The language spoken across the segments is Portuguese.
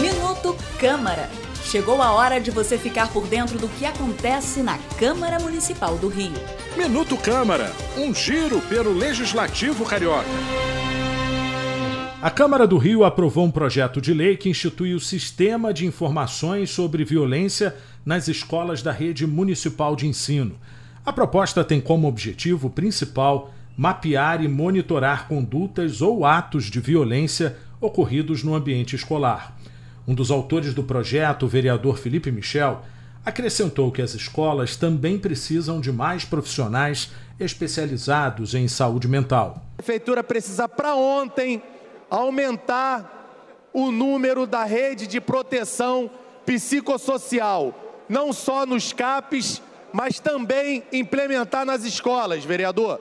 Minuto Câmara. Chegou a hora de você ficar por dentro do que acontece na Câmara Municipal do Rio. Minuto Câmara, um giro pelo Legislativo Carioca. A Câmara do Rio aprovou um projeto de lei que institui o Sistema de Informações sobre Violência nas escolas da rede municipal de ensino. A proposta tem como objetivo principal mapear e monitorar condutas ou atos de violência ocorridos no ambiente escolar. Um dos autores do projeto, o vereador Felipe Michel, acrescentou que as escolas também precisam de mais profissionais especializados em saúde mental. A prefeitura precisa para ontem aumentar o número da rede de proteção psicossocial, não só nos CAPs, mas também implementar nas escolas, vereador,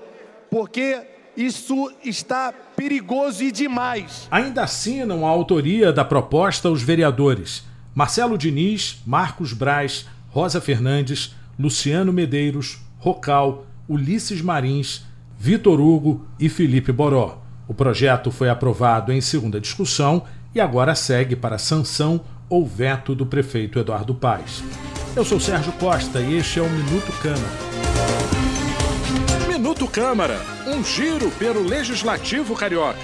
porque isso está perigoso e demais. Ainda assinam a autoria da proposta os vereadores Marcelo Diniz, Marcos Braz, Rosa Fernandes, Luciano Medeiros, Rocal, Ulisses Marins, Vitor Hugo e Felipe Boró. O projeto foi aprovado em segunda discussão e agora segue para sanção ou veto do prefeito Eduardo Paes. Eu sou Sérgio Costa e este é o Minuto Câmara. Câmara, um giro pelo Legislativo Carioca.